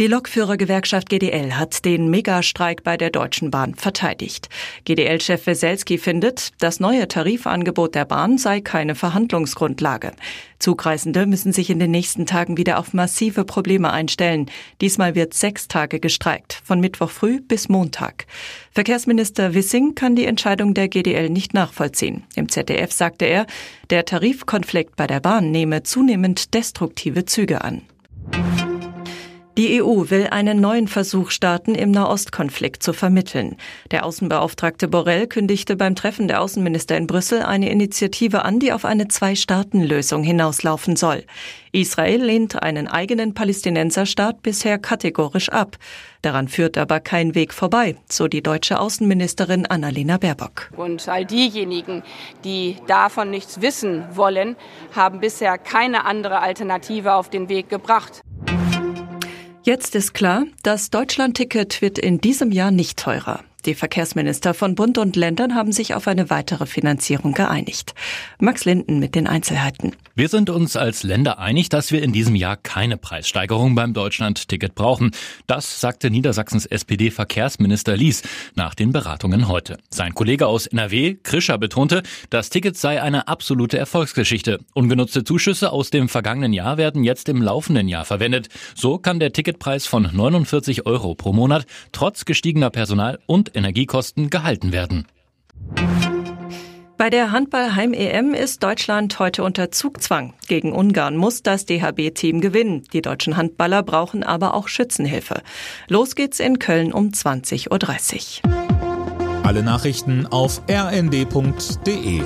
Die Lokführergewerkschaft GDL hat den Megastreik bei der Deutschen Bahn verteidigt. GDL-Chef Weselski findet, das neue Tarifangebot der Bahn sei keine Verhandlungsgrundlage. Zugreisende müssen sich in den nächsten Tagen wieder auf massive Probleme einstellen. Diesmal wird sechs Tage gestreikt, von Mittwoch früh bis Montag. Verkehrsminister Wissing kann die Entscheidung der GDL nicht nachvollziehen. Im ZDF sagte er, der Tarifkonflikt bei der Bahn nehme zunehmend destruktive Züge an. Die EU will einen neuen Versuch starten, im Nahostkonflikt zu vermitteln. Der Außenbeauftragte Borrell kündigte beim Treffen der Außenminister in Brüssel eine Initiative an, die auf eine Zwei-Staaten-Lösung hinauslaufen soll. Israel lehnt einen eigenen Palästinenserstaat bisher kategorisch ab. Daran führt aber kein Weg vorbei, so die deutsche Außenministerin Annalena Baerbock. Und all diejenigen, die davon nichts wissen wollen, haben bisher keine andere Alternative auf den Weg gebracht. Jetzt ist klar, das Deutschland-Ticket wird in diesem Jahr nicht teurer. Die Verkehrsminister von Bund und Ländern haben sich auf eine weitere Finanzierung geeinigt. Max Linden mit den Einzelheiten. Wir sind uns als Länder einig, dass wir in diesem Jahr keine Preissteigerung beim Deutschland-Ticket brauchen. Das sagte Niedersachsens SPD-Verkehrsminister Lies nach den Beratungen heute. Sein Kollege aus NRW, Krischer, betonte, das Ticket sei eine absolute Erfolgsgeschichte. Ungenutzte Zuschüsse aus dem vergangenen Jahr werden jetzt im laufenden Jahr verwendet. So kann der Ticketpreis von 49 Euro pro Monat trotz gestiegener Personal- und Energiekosten gehalten werden. Bei der Handball-Heim-EM ist Deutschland heute unter Zugzwang. Gegen Ungarn muss das DHB-Team gewinnen. Die deutschen Handballer brauchen aber auch Schützenhilfe. Los geht's in Köln um 20.30 Uhr. Alle Nachrichten auf rnd.de